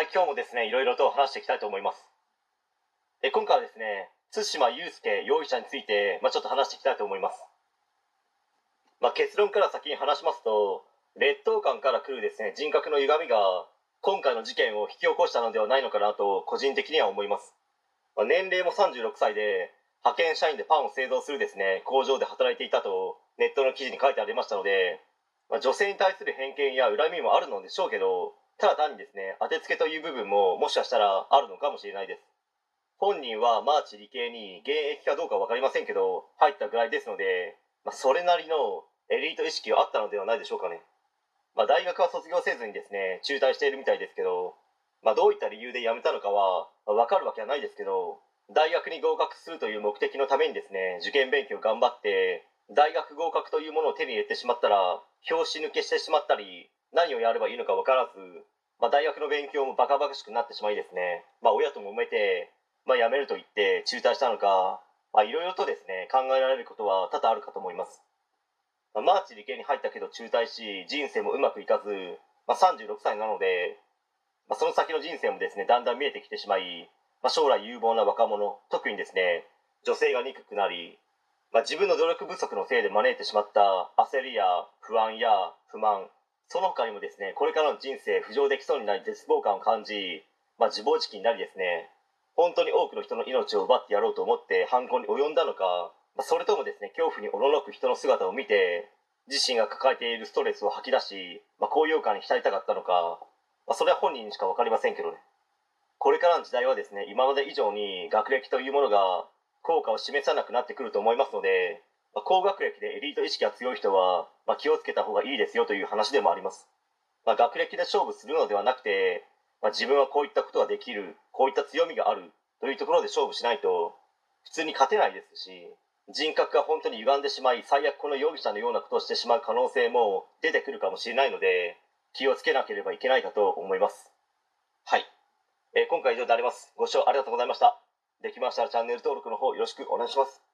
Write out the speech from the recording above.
はい、今日もですね、いろいろと話していきたいと思います。え今回はですね、対馬悠介容疑者について、まあ、ちょっと話していきたいと思います。まあ、結論から先に話しますと、劣等感から来るですね、人格の歪みが、今回の事件を引き起こしたのではないのかなと、個人的には思います。まあ、年齢も36歳で、派遣社員でパンを製造するですね、工場で働いていたと、ネットの記事に書いてありましたので、まあ、女性に対する偏見や恨みもあるのでしょうけど、ただ単にですね当てつけという部分ももしかしたらあるのかもしれないです。本人はマーチ理系に現役かどうか分かりませんけど入ったぐらいですので、まあ、それなりのエリート意識はあったのではないでしょうかね、まあ、大学は卒業せずにですね中退しているみたいですけど、まあ、どういった理由で辞めたのかは、分かるわけはないですけど大学に合格するという目的のためにですね受験勉強頑張って大学合格というものを手に入れてしまったら拍子抜けしてしまったり何をやればいいのか分からず、まあ、大学の勉強もバカバカしくなってしまいですね、まあ、親と揉めて、まあ、辞めると言って中退したのかいろいろとですね考えられることは多々あるかと思います、まあ、マーチ理系に入ったけど中退し人生もうまくいかず、まあ、36歳なので、まあ、その先の人生もですねだんだん見えてきてしまい、まあ、将来有望な若者特にですね女性が憎くなりまあ、自分の努力不足のせいで招いてしまった焦りや不安や不満その他にもですねこれからの人生浮上できそうにない絶望感を感じ、まあ、自暴自棄になりですね本当に多くの人の命を奪ってやろうと思って犯行に及んだのか、まあ、それともですね恐怖におののく人の姿を見て自身が抱えているストレスを吐き出し、まあ、高揚感に浸りたかったのか、まあ、それは本人にしか分かりませんけどね。これからの時代はですね今まで以上に学歴というものが効果を示さなくなってくると思いますのでまあ、高学歴でエリート意識が強い人は、まあ、気をつけた方がいいですよという話でもあります、まあ、学歴で勝負するのではなくて、まあ、自分はこういったことができるこういった強みがあるというところで勝負しないと普通に勝てないですし人格が本当に歪んでしまい最悪この容疑者のようなことをしてしまう可能性も出てくるかもしれないので気をつけなければいけないかと思います。はい、えー、今回以上であります。ご視聴ありがとうございました。できましたらチャンネル登録の方よろしくお願いします。